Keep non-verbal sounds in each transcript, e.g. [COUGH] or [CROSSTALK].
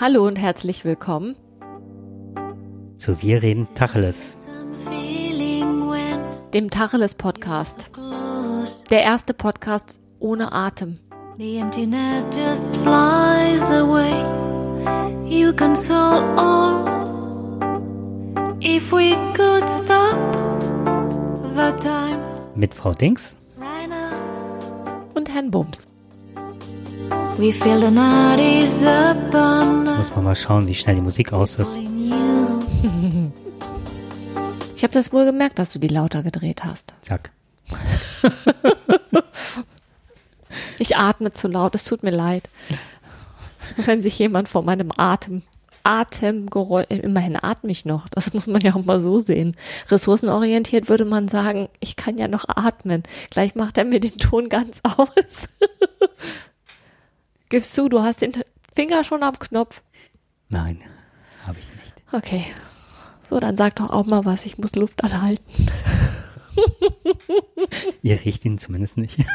Hallo und herzlich willkommen zu Wir reden Tacheles, dem Tacheles Podcast. Der erste Podcast ohne Atem. The emptiness just flies away. You console all. If we could stop the time. Mit Frau Dings und Herrn Bums. Jetzt muss man mal schauen, wie schnell die Musik aus ist. [LAUGHS] Ich habe das wohl gemerkt, dass du die lauter gedreht hast. Zack. [LAUGHS] ich atme zu laut, es tut mir leid. Wenn sich jemand vor meinem Atem Atemgeräusch, immerhin atme ich noch, das muss man ja auch mal so sehen. Ressourcenorientiert würde man sagen, ich kann ja noch atmen. Gleich macht er mir den Ton ganz [LAUGHS] aus. Gibst du, du hast den Finger schon am Knopf. Nein, habe ich nicht. Okay, so, dann sag doch auch mal was, ich muss Luft anhalten. [LAUGHS] Ihr riecht ihn zumindest nicht. [LAUGHS]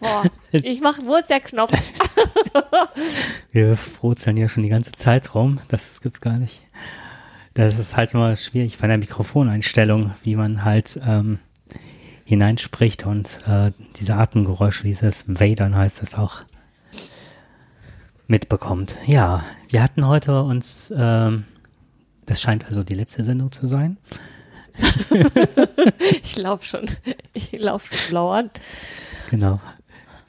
Boah, ich mach, wo ist der Knopf? [LAUGHS] Wir frotzeln ja schon die ganze Zeit rum, das gibt's gar nicht. Das ist halt immer schwierig von der Mikrofoneinstellung, wie man halt ähm, hineinspricht und äh, diese Atemgeräusche, dieses Wadern heißt das auch mitbekommt. Ja, wir hatten heute uns, ähm, das scheint also die letzte Sendung zu sein. [LAUGHS] ich laufe schon, ich laufe schon blau an. Genau.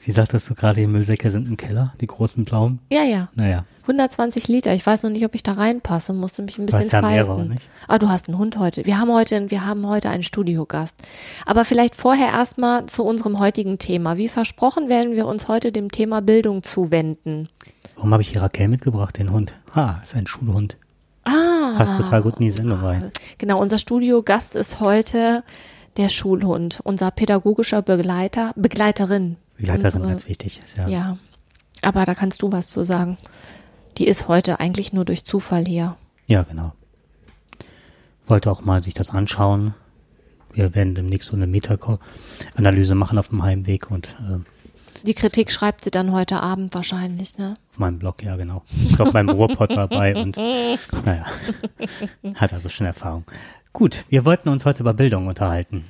Wie sagtest du gerade, die Müllsäcke sind im Keller, die großen blauen? Ja, ja. Naja. 120 Liter. Ich weiß noch nicht, ob ich da reinpasse. Musste mich ein bisschen du hast ja mehrere, nicht? Ah, du hast einen Hund heute. Wir haben heute, wir haben heute einen Studiogast. Aber vielleicht vorher erstmal zu unserem heutigen Thema. Wie versprochen werden wir uns heute dem Thema Bildung zuwenden. Warum habe ich hier Raquel mitgebracht, den Hund? Ah, ist ein Schulhund. Ah. Passt total gut in die Sendung rein. Genau, unser Studiogast ist heute der Schulhund, unser pädagogischer Begleiter, Begleiterin. Begleiterin, unsere, ganz wichtig ist, ja. Ja, aber da kannst du was zu sagen. Die ist heute eigentlich nur durch Zufall hier. Ja, genau. Wollte auch mal sich das anschauen. Wir werden demnächst so eine Meta-Analyse machen auf dem Heimweg und äh, die Kritik schreibt sie dann heute Abend wahrscheinlich, ne? Auf meinem Blog, ja, genau. Ich glaube, beim Ruhrpott dabei und [LAUGHS] naja, hat also schon Erfahrung. Gut, wir wollten uns heute über Bildung unterhalten.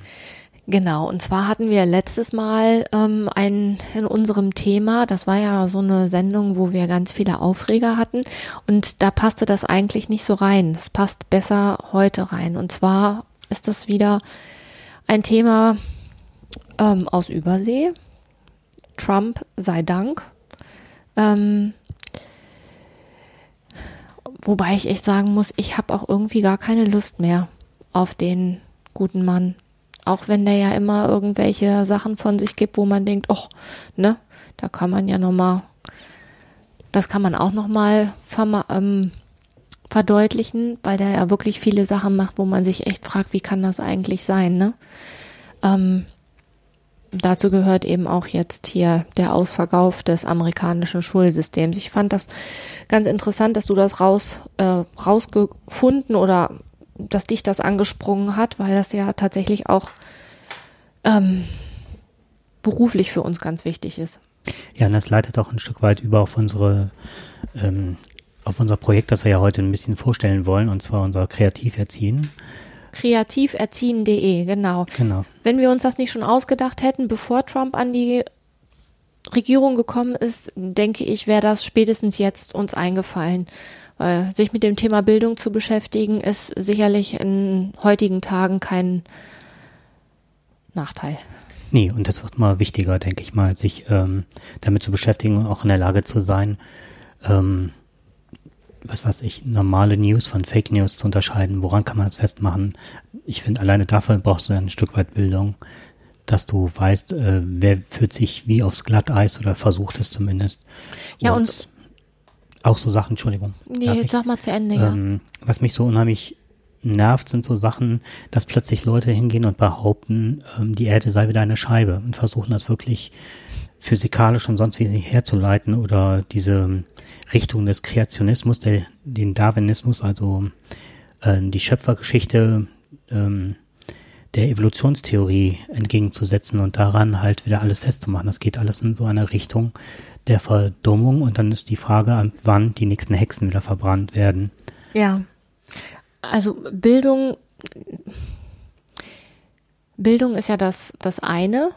Genau, und zwar hatten wir letztes Mal ähm, ein in unserem Thema, das war ja so eine Sendung, wo wir ganz viele Aufreger hatten und da passte das eigentlich nicht so rein. Das passt besser heute rein. Und zwar ist das wieder ein Thema ähm, aus Übersee, Trump sei Dank. Ähm, wobei ich echt sagen muss, ich habe auch irgendwie gar keine Lust mehr auf den guten Mann. Auch wenn der ja immer irgendwelche Sachen von sich gibt, wo man denkt, oh, ne, da kann man ja nochmal, das kann man auch nochmal ähm, verdeutlichen, weil der ja wirklich viele Sachen macht, wo man sich echt fragt, wie kann das eigentlich sein, ne? Ähm, dazu gehört eben auch jetzt hier der Ausverkauf des amerikanischen Schulsystems. Ich fand das ganz interessant, dass du das raus, äh, rausgefunden oder dass dich das angesprungen hat, weil das ja tatsächlich auch ähm, beruflich für uns ganz wichtig ist. Ja, und das leitet auch ein Stück weit über auf unsere ähm, auf unser Projekt, das wir ja heute ein bisschen vorstellen wollen, und zwar unser Kreativerziehen kreativerziehen.de, genau. Genau. Wenn wir uns das nicht schon ausgedacht hätten, bevor Trump an die Regierung gekommen ist, denke ich, wäre das spätestens jetzt uns eingefallen. Weil sich mit dem Thema Bildung zu beschäftigen, ist sicherlich in heutigen Tagen kein Nachteil. Nee, und das wird mal wichtiger, denke ich mal, sich ähm, damit zu beschäftigen und auch in der Lage zu sein, ähm, was weiß ich, normale News von Fake News zu unterscheiden. Woran kann man das festmachen? Ich finde, alleine dafür brauchst du ein Stück weit Bildung, dass du weißt, äh, wer führt sich wie aufs Glatteis oder versucht es zumindest. Ja, und, und auch so Sachen, Entschuldigung. Nee, sag mal zu Ende, ähm, ja. Was mich so unheimlich nervt, sind so Sachen, dass plötzlich Leute hingehen und behaupten, ähm, die Erde sei wieder eine Scheibe und versuchen das wirklich physikalisch und sonst wie herzuleiten oder diese Richtung des Kreationismus, der, den Darwinismus, also äh, die Schöpfergeschichte ähm, der Evolutionstheorie entgegenzusetzen und daran halt wieder alles festzumachen. Das geht alles in so eine Richtung der Verdummung und dann ist die Frage, wann die nächsten Hexen wieder verbrannt werden. Ja. Also Bildung, Bildung ist ja das, das eine,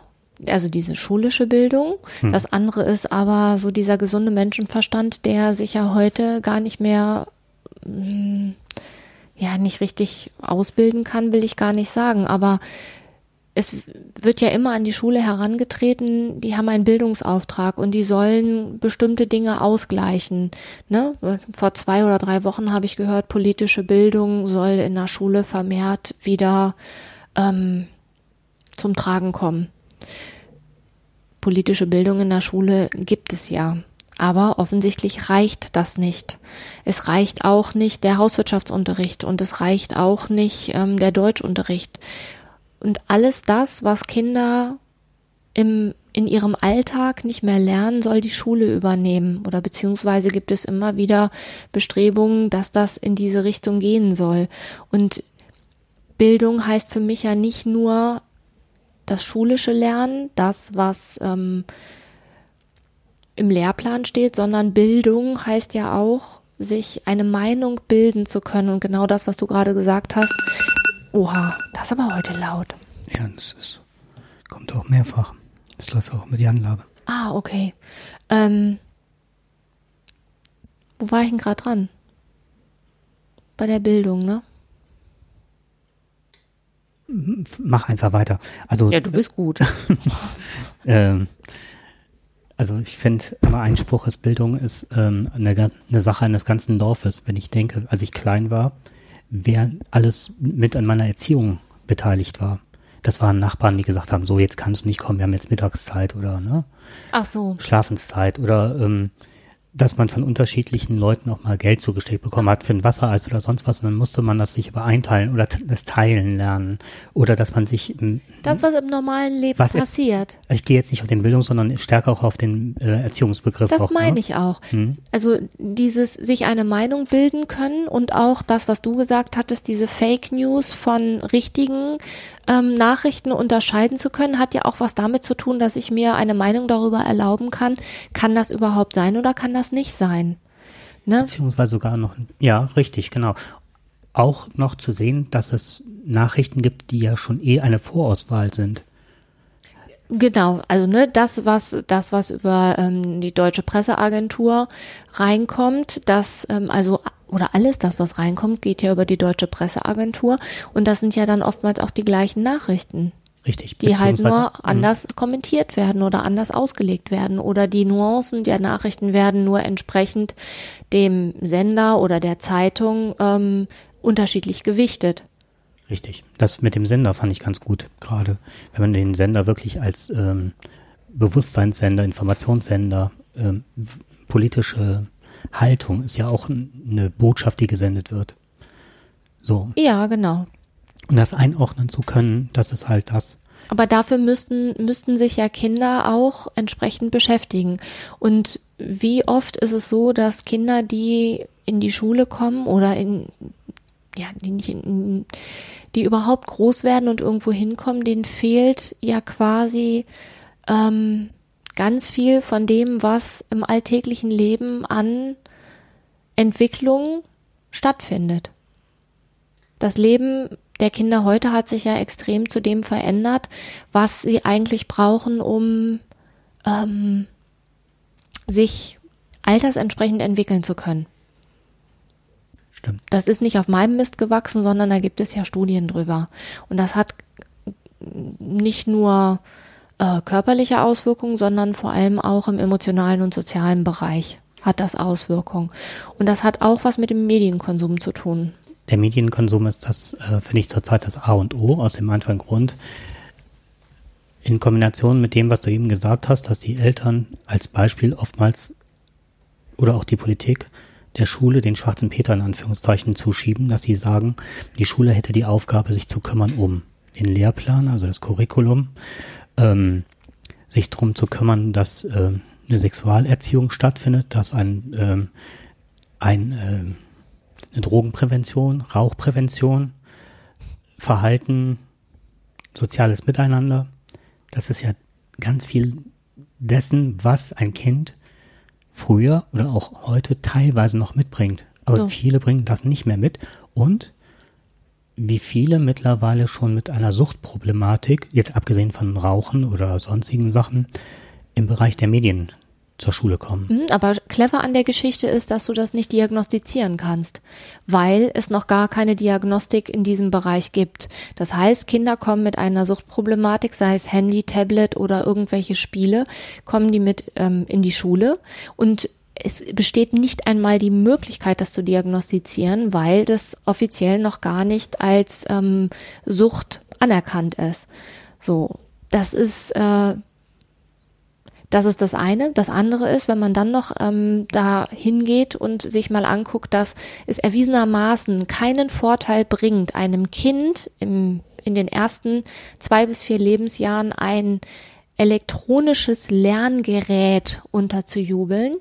also diese schulische Bildung. Hm. Das andere ist aber so dieser gesunde Menschenverstand, der sich ja heute gar nicht mehr hm, ja nicht richtig ausbilden kann, will ich gar nicht sagen, aber es wird ja immer an die Schule herangetreten, die haben einen Bildungsauftrag und die sollen bestimmte Dinge ausgleichen. Ne? Vor zwei oder drei Wochen habe ich gehört, politische Bildung soll in der Schule vermehrt wieder ähm, zum Tragen kommen. Politische Bildung in der Schule gibt es ja. Aber offensichtlich reicht das nicht. Es reicht auch nicht der Hauswirtschaftsunterricht und es reicht auch nicht ähm, der Deutschunterricht. Und alles das, was Kinder im, in ihrem Alltag nicht mehr lernen, soll die Schule übernehmen. Oder beziehungsweise gibt es immer wieder Bestrebungen, dass das in diese Richtung gehen soll. Und Bildung heißt für mich ja nicht nur das schulische Lernen, das, was ähm, im Lehrplan steht, sondern Bildung heißt ja auch, sich eine Meinung bilden zu können. Und genau das, was du gerade gesagt hast. Oha, das ist aber heute laut. Ja, das ist, kommt auch mehrfach. Das läuft auch mit die Anlage. Ah, okay. Ähm, wo war ich denn gerade dran? Bei der Bildung, ne? Mach einfach weiter. Also, ja, du bist gut. [LAUGHS] ähm, also ich finde immer Einspruch ist Bildung ist ähm, eine, eine Sache eines ganzen Dorfes. Wenn ich denke, als ich klein war, wer alles mit an meiner Erziehung beteiligt war. Das waren Nachbarn, die gesagt haben, so jetzt kannst du nicht kommen, wir haben jetzt Mittagszeit oder ne? Ach so. Schlafenszeit oder ähm, dass man von unterschiedlichen Leuten auch mal Geld zugesteckt bekommen hat für ein Wassereis oder sonst was und dann musste man das sich aber einteilen oder das Teilen lernen oder dass man sich das was im normalen Leben passiert. Ich gehe jetzt nicht auf den Bildung, sondern stärker auch auf den äh, Erziehungsbegriff. Das auch, meine ne? ich auch. Hm. Also dieses sich eine Meinung bilden können und auch das, was du gesagt hattest, diese Fake News von richtigen ähm, Nachrichten unterscheiden zu können, hat ja auch was damit zu tun, dass ich mir eine Meinung darüber erlauben kann, kann das überhaupt sein oder kann das nicht sein? Ne? Beziehungsweise sogar noch, ja, richtig, genau. Auch noch zu sehen, dass es Nachrichten gibt, die ja schon eh eine Vorauswahl sind. Genau, also ne, das was das was über ähm, die deutsche Presseagentur reinkommt, das ähm, also oder alles das was reinkommt, geht ja über die deutsche Presseagentur und das sind ja dann oftmals auch die gleichen Nachrichten. Richtig. Die halt nur mhm. anders kommentiert werden oder anders ausgelegt werden oder die Nuancen der Nachrichten werden nur entsprechend dem Sender oder der Zeitung ähm, unterschiedlich gewichtet. Richtig. Das mit dem Sender fand ich ganz gut, gerade wenn man den Sender wirklich als ähm, Bewusstseinssender, Informationssender, ähm, politische Haltung ist ja auch eine Botschaft, die gesendet wird. So. Ja, genau. Und das einordnen zu können, das ist halt das. Aber dafür müssten, müssten sich ja Kinder auch entsprechend beschäftigen. Und wie oft ist es so, dass Kinder, die in die Schule kommen oder in, ja, die nicht in, die überhaupt groß werden und irgendwo hinkommen, denen fehlt ja quasi ähm, ganz viel von dem, was im alltäglichen Leben an Entwicklung stattfindet. Das Leben der Kinder heute hat sich ja extrem zu dem verändert, was sie eigentlich brauchen, um ähm, sich altersentsprechend entwickeln zu können. Stimmt. Das ist nicht auf meinem Mist gewachsen, sondern da gibt es ja Studien drüber. Und das hat nicht nur äh, körperliche Auswirkungen, sondern vor allem auch im emotionalen und sozialen Bereich hat das Auswirkungen. Und das hat auch was mit dem Medienkonsum zu tun. Der Medienkonsum ist das, äh, finde ich, zurzeit das A und O, aus dem einfachen Grund, in Kombination mit dem, was du eben gesagt hast, dass die Eltern als Beispiel oftmals oder auch die Politik der Schule den schwarzen Peter in Anführungszeichen zuschieben, dass sie sagen, die Schule hätte die Aufgabe, sich zu kümmern um den Lehrplan, also das Curriculum, ähm, sich darum zu kümmern, dass äh, eine Sexualerziehung stattfindet, dass ein, ähm, ein äh, eine Drogenprävention, Rauchprävention, Verhalten soziales Miteinander. Das ist ja ganz viel dessen, was ein Kind früher oder auch heute teilweise noch mitbringt. Aber so. viele bringen das nicht mehr mit. Und wie viele mittlerweile schon mit einer Suchtproblematik, jetzt abgesehen von Rauchen oder sonstigen Sachen, im Bereich der Medien zur Schule kommen. Mhm, aber clever an der Geschichte ist, dass du das nicht diagnostizieren kannst, weil es noch gar keine Diagnostik in diesem Bereich gibt. Das heißt, Kinder kommen mit einer Suchtproblematik, sei es Handy, Tablet oder irgendwelche Spiele, kommen die mit ähm, in die Schule und es besteht nicht einmal die Möglichkeit, das zu diagnostizieren, weil das offiziell noch gar nicht als ähm, Sucht anerkannt ist. So, das ist äh, das ist das eine. Das andere ist, wenn man dann noch ähm, da hingeht und sich mal anguckt, dass es erwiesenermaßen keinen Vorteil bringt, einem Kind im, in den ersten zwei bis vier Lebensjahren ein elektronisches Lerngerät unterzujubeln,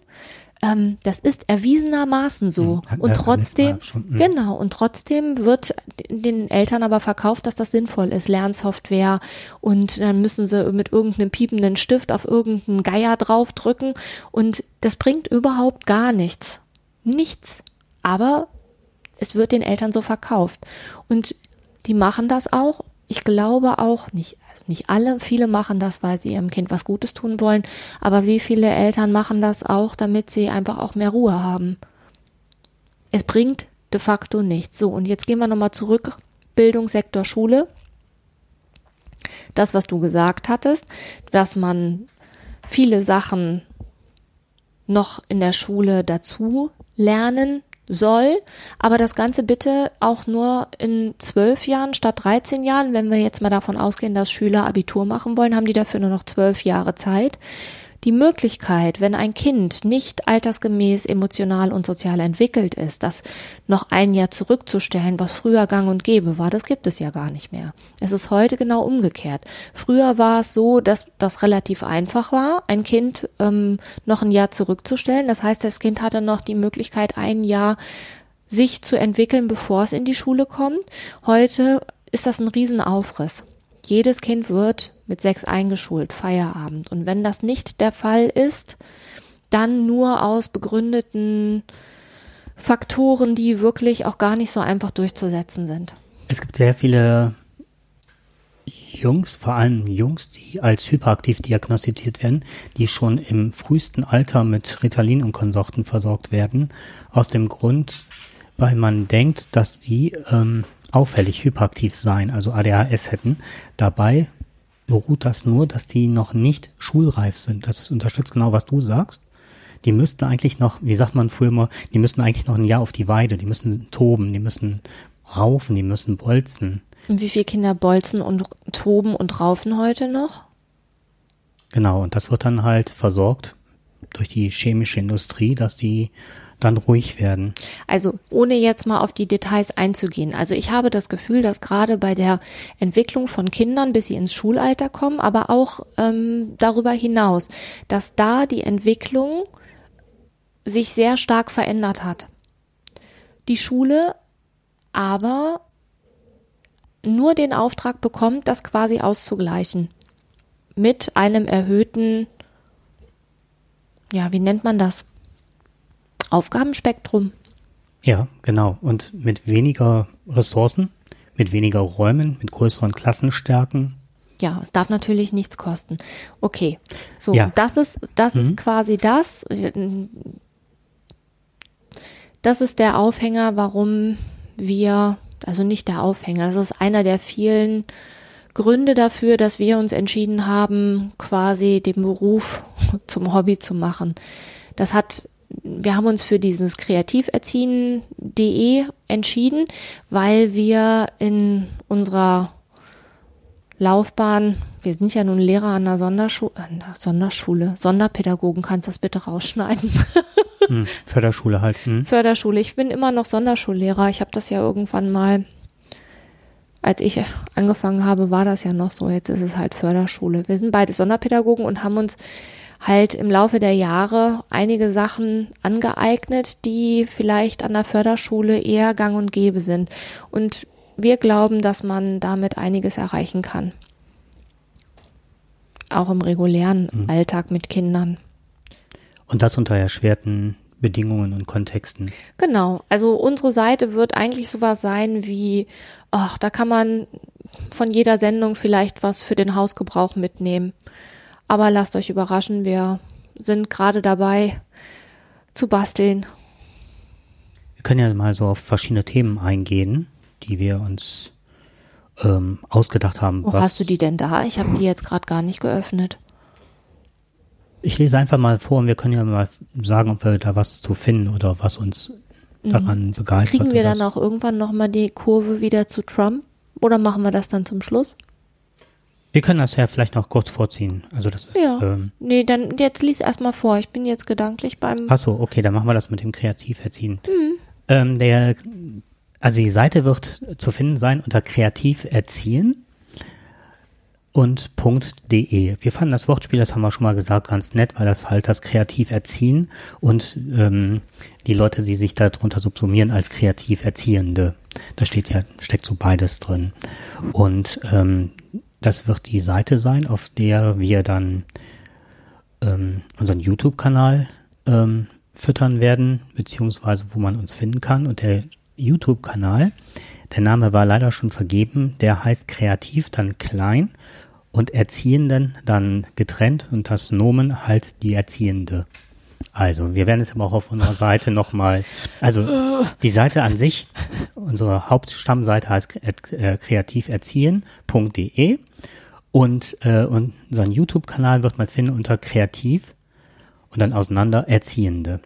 ähm, das ist erwiesenermaßen so. Hm, und trotzdem, schon, hm. genau, und trotzdem wird den Eltern aber verkauft, dass das sinnvoll ist, Lernsoftware. Und dann müssen sie mit irgendeinem piependen Stift auf irgendeinen Geier draufdrücken. Und das bringt überhaupt gar nichts. Nichts. Aber es wird den Eltern so verkauft. Und die machen das auch. Ich glaube auch nicht, nicht alle, viele machen das, weil sie ihrem Kind was Gutes tun wollen, aber wie viele Eltern machen das auch, damit sie einfach auch mehr Ruhe haben? Es bringt de facto nichts. So, und jetzt gehen wir nochmal zurück. Bildungssektor Schule. Das, was du gesagt hattest, dass man viele Sachen noch in der Schule dazu lernen soll, aber das Ganze bitte auch nur in zwölf Jahren statt 13 Jahren. Wenn wir jetzt mal davon ausgehen, dass Schüler Abitur machen wollen, haben die dafür nur noch zwölf Jahre Zeit die Möglichkeit, wenn ein Kind nicht altersgemäß emotional und sozial entwickelt ist, das noch ein Jahr zurückzustellen, was früher gang und gäbe war, das gibt es ja gar nicht mehr. Es ist heute genau umgekehrt. Früher war es so, dass das relativ einfach war, ein Kind ähm, noch ein Jahr zurückzustellen. Das heißt, das Kind hatte noch die Möglichkeit, ein Jahr sich zu entwickeln, bevor es in die Schule kommt. Heute ist das ein Riesenaufriss jedes Kind wird mit sechs eingeschult, Feierabend. Und wenn das nicht der Fall ist, dann nur aus begründeten Faktoren, die wirklich auch gar nicht so einfach durchzusetzen sind. Es gibt sehr viele Jungs, vor allem Jungs, die als hyperaktiv diagnostiziert werden, die schon im frühesten Alter mit Ritalin und Konsorten versorgt werden, aus dem Grund, weil man denkt, dass die ähm, auffällig hyperaktiv sein, also ADHS hätten. Dabei beruht das nur, dass die noch nicht schulreif sind. Das unterstützt genau, was du sagst. Die müssten eigentlich noch, wie sagt man früher immer, die müssten eigentlich noch ein Jahr auf die Weide, die müssen toben, die müssen raufen, die müssen bolzen. Und wie viele Kinder bolzen und toben und raufen heute noch? Genau, und das wird dann halt versorgt durch die chemische Industrie, dass die dann ruhig werden. Also ohne jetzt mal auf die Details einzugehen. Also ich habe das Gefühl, dass gerade bei der Entwicklung von Kindern, bis sie ins Schulalter kommen, aber auch ähm, darüber hinaus, dass da die Entwicklung sich sehr stark verändert hat. Die Schule aber nur den Auftrag bekommt, das quasi auszugleichen. Mit einem erhöhten, ja, wie nennt man das? Aufgabenspektrum. Ja, genau. Und mit weniger Ressourcen, mit weniger Räumen, mit größeren Klassenstärken. Ja, es darf natürlich nichts kosten. Okay, so ja. das ist das mhm. ist quasi das. Das ist der Aufhänger, warum wir, also nicht der Aufhänger, das ist einer der vielen Gründe dafür, dass wir uns entschieden haben, quasi den Beruf [LAUGHS] zum Hobby zu machen. Das hat wir haben uns für dieses kreativerziehen.de entschieden, weil wir in unserer Laufbahn, wir sind ja nun Lehrer an der Sonderschule, an der Sonderschule, Sonderpädagogen, kannst du das bitte rausschneiden? [LAUGHS] Hm, [LAUGHS] Förderschule halt. Hm. Förderschule. Ich bin immer noch Sonderschullehrer. Ich habe das ja irgendwann mal, als ich angefangen habe, war das ja noch so. Jetzt ist es halt Förderschule. Wir sind beide Sonderpädagogen und haben uns halt im Laufe der Jahre einige Sachen angeeignet, die vielleicht an der Förderschule eher gang und gäbe sind. Und wir glauben, dass man damit einiges erreichen kann. Auch im regulären mhm. Alltag mit Kindern. Und das unter erschwerten Bedingungen und Kontexten. Genau. Also unsere Seite wird eigentlich sowas sein wie, ach, da kann man von jeder Sendung vielleicht was für den Hausgebrauch mitnehmen. Aber lasst euch überraschen, wir sind gerade dabei zu basteln. Wir können ja mal so auf verschiedene Themen eingehen, die wir uns ähm, ausgedacht haben. Wo hast du die denn da? Ich habe die jetzt gerade gar nicht geöffnet. Ich lese einfach mal vor und wir können ja mal sagen, ob wir da was zu finden oder was uns mhm. daran mhm. begeistert. Kriegen wir dann auch irgendwann nochmal die Kurve wieder zu Trump oder machen wir das dann zum Schluss? Wir können das ja vielleicht noch kurz vorziehen. Also das ist. Ja. Ähm, nee, dann jetzt lies erstmal vor. Ich bin jetzt gedanklich beim. Ach so, okay, dann machen wir das mit dem Kreativerziehen. Mhm. Ähm, der, also die Seite wird zu finden sein unter Kreativerziehen und .de. Wir fanden das Wortspiel, das haben wir schon mal gesagt, ganz nett, weil das halt das kreativ erziehen und ähm, die Leute, die sich darunter subsumieren als kreativ Erziehende. Da steht ja, steckt so beides drin. Und ähm, das wird die Seite sein, auf der wir dann ähm, unseren YouTube-Kanal ähm, füttern werden, beziehungsweise wo man uns finden kann. Und der YouTube-Kanal, der Name war leider schon vergeben, der heißt Kreativ dann klein und Erziehenden dann getrennt und das Nomen halt die Erziehende. Also, wir werden es aber auch auf unserer Seite nochmal, also die Seite an sich, unsere Hauptstammseite heißt äh, kreativerziehen.de und äh, unseren YouTube-Kanal wird man finden unter Kreativ und dann auseinander Erziehende.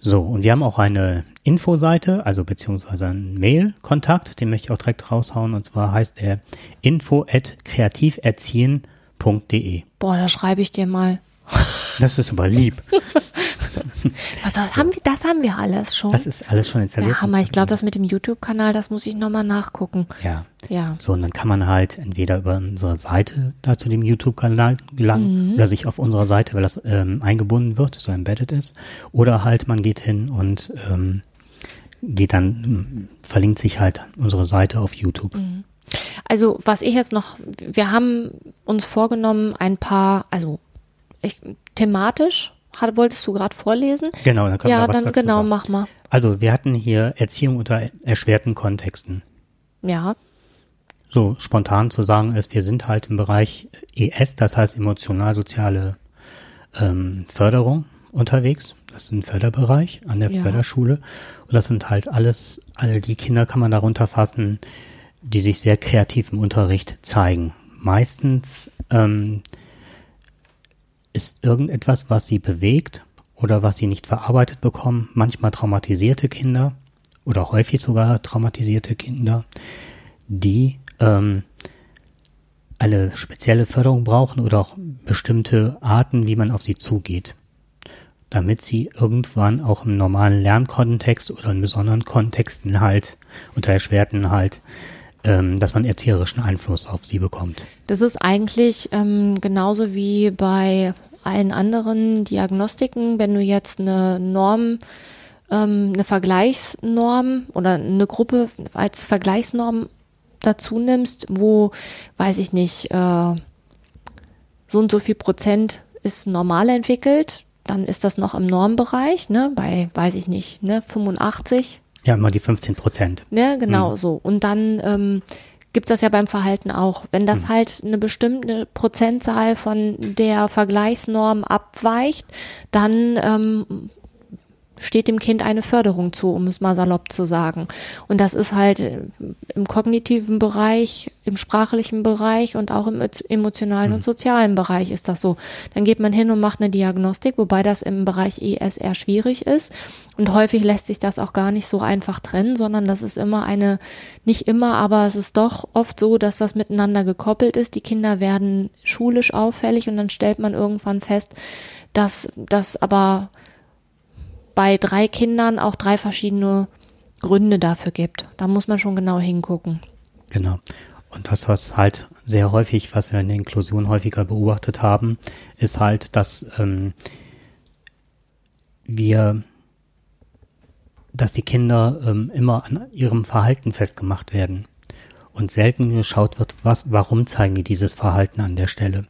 So, und wir haben auch eine Infoseite, also beziehungsweise einen Mail-Kontakt, den möchte ich auch direkt raushauen, und zwar heißt der info at kreativerziehen.de. Boah, da schreibe ich dir mal. Das ist aber lieb. [LAUGHS] Was, das, so. haben wir, das haben wir alles schon. Das ist alles schon installiert. Der Hammer. Ich glaube, das mit dem YouTube-Kanal, das muss ich nochmal nachgucken. Ja. Ja. So, und dann kann man halt entweder über unsere Seite da zu dem YouTube-Kanal gelangen mhm. oder sich auf unserer Seite, weil das ähm, eingebunden wird, so embedded ist, oder halt man geht hin und ähm, geht dann, verlinkt sich halt unsere Seite auf YouTube. Mhm. Also, was ich jetzt noch, wir haben uns vorgenommen, ein paar, also ich, thematisch hat, wolltest du gerade vorlesen? Genau, dann können ja, wir dann genau, sagen. mach mal. Also wir hatten hier Erziehung unter erschwerten Kontexten. Ja. So spontan zu sagen ist, wir sind halt im Bereich ES, das heißt emotional-soziale ähm, Förderung unterwegs. Das ist ein Förderbereich an der ja. Förderschule. Und das sind halt alles, all die Kinder kann man darunter fassen, die sich sehr kreativ im Unterricht zeigen. Meistens ähm, ist irgendetwas, was sie bewegt oder was sie nicht verarbeitet bekommen. Manchmal traumatisierte Kinder oder häufig sogar traumatisierte Kinder, die ähm, eine spezielle Förderung brauchen oder auch bestimmte Arten, wie man auf sie zugeht, damit sie irgendwann auch im normalen Lernkontext oder in besonderen Kontexten halt unter erschwerten halt ähm, dass man erzieherischen Einfluss auf sie bekommt. Das ist eigentlich ähm, genauso wie bei allen anderen Diagnostiken, wenn du jetzt eine Norm, ähm, eine Vergleichsnorm oder eine Gruppe als Vergleichsnorm dazu nimmst, wo, weiß ich nicht, äh, so und so viel Prozent ist normal entwickelt, dann ist das noch im Normbereich, ne, bei, weiß ich nicht, ne, 85 ja, immer die 15 Prozent. Ja, genau mhm. so. Und dann ähm, gibt das ja beim Verhalten auch. Wenn das mhm. halt eine bestimmte Prozentzahl von der Vergleichsnorm abweicht, dann ähm, steht dem Kind eine Förderung zu, um es mal salopp zu sagen. Und das ist halt im kognitiven Bereich, im sprachlichen Bereich und auch im emotionalen mhm. und sozialen Bereich ist das so. Dann geht man hin und macht eine Diagnostik, wobei das im Bereich ESR schwierig ist. Und häufig lässt sich das auch gar nicht so einfach trennen, sondern das ist immer eine, nicht immer, aber es ist doch oft so, dass das miteinander gekoppelt ist. Die Kinder werden schulisch auffällig und dann stellt man irgendwann fest, dass das aber bei drei Kindern auch drei verschiedene Gründe dafür gibt. Da muss man schon genau hingucken. Genau. Und das, was halt sehr häufig, was wir in der Inklusion häufiger beobachtet haben, ist halt, dass ähm, wir, dass die Kinder ähm, immer an ihrem Verhalten festgemacht werden. und selten geschaut wird, was, warum zeigen die dieses Verhalten an der Stelle.